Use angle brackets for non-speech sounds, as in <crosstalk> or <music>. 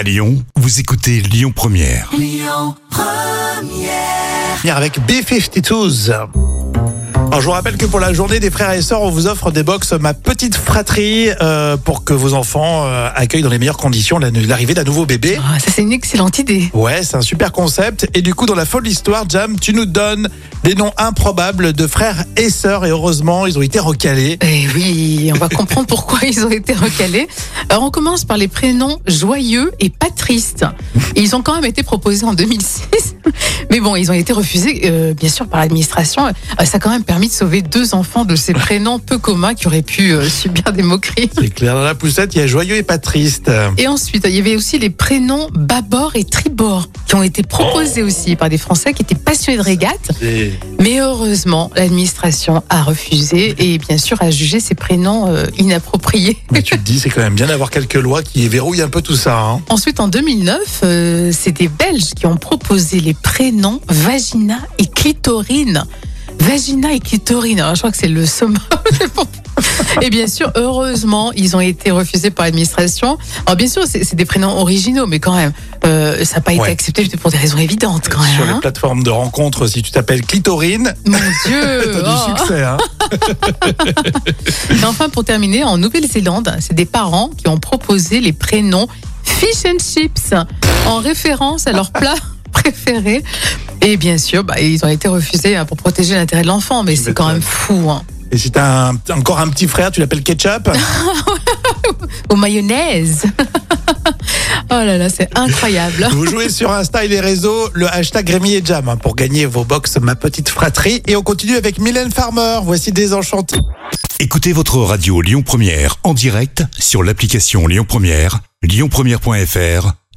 À Lyon, vous écoutez Lyon Première. Avec B52s. Alors, je vous rappelle que pour la journée des frères et sœurs, on vous offre des box Ma Petite Fratrie euh, pour que vos enfants euh, accueillent dans les meilleures conditions la- l'arrivée d'un nouveau bébé. Ah, ça, c'est une excellente idée. Ouais, c'est un super concept. Et du coup, dans la folle histoire, Jam, tu nous donnes des noms improbables de frères et sœurs. Et heureusement, ils ont été recalés. Eh oui, on va comprendre <laughs> pourquoi ils ont été recalés. Alors, on commence par les prénoms joyeux et pas tristes. Et ils ont quand même été proposés en 2006. Mais bon, ils ont été refusés, euh, bien sûr, par l'administration. Ça a quand même permis de sauver deux enfants de ces <laughs> prénoms peu communs qui auraient pu euh, subir des moqueries. C'est clair, dans la poussette, il y a joyeux et pas triste. Et ensuite, il y avait aussi les prénoms bâbord et tribord qui ont été proposés aussi par des Français qui étaient passionnés de régate. Mais heureusement, l'administration a refusé et bien sûr a jugé ces prénoms euh, inappropriés. Mais tu te dis, c'est quand même bien d'avoir quelques lois qui verrouillent un peu tout ça. Hein. Ensuite, en 2009, euh, c'est des Belges qui ont proposé les prénoms Vagina et Clitorine. Vagina et Clitorine, alors je crois que c'est le summum. <laughs> Et bien sûr, heureusement, ils ont été refusés par l'administration. Alors bien sûr, c'est des prénoms originaux, mais quand même, euh, ça n'a pas Ouais. été accepté pour des raisons évidentes quand Sur même. les hein. plateformes de rencontres, si tu t'appelles Clitorine, Mon Dieu <laughs> t'as oh. du succès. Hein. Et <laughs> enfin, pour terminer, en Nouvelle-Zélande, c'est des parents qui ont proposé les prénoms Fish and Chips en référence à leur plat préféré. Et bien sûr, bah, ils ont été refusés hein, pour protéger l'intérêt de l'enfant, mais c'est quand même fou. Hein. Et si t'as un- encore un petit frère, tu l'appelles Ketchup? <laughs> Aux mayonnaise. <laughs> oh là là, c'est incroyable. Vous jouez sur Insta et les réseaux, le hashtag Rémi et Jam hein, pour gagner vos box Ma Petite Fratrie. Et on continue avec Mylène Farmer. Voici Désenchanté. Écoutez votre radio Lyon Première en direct sur l'application Lyon Première, lyonpremière.fr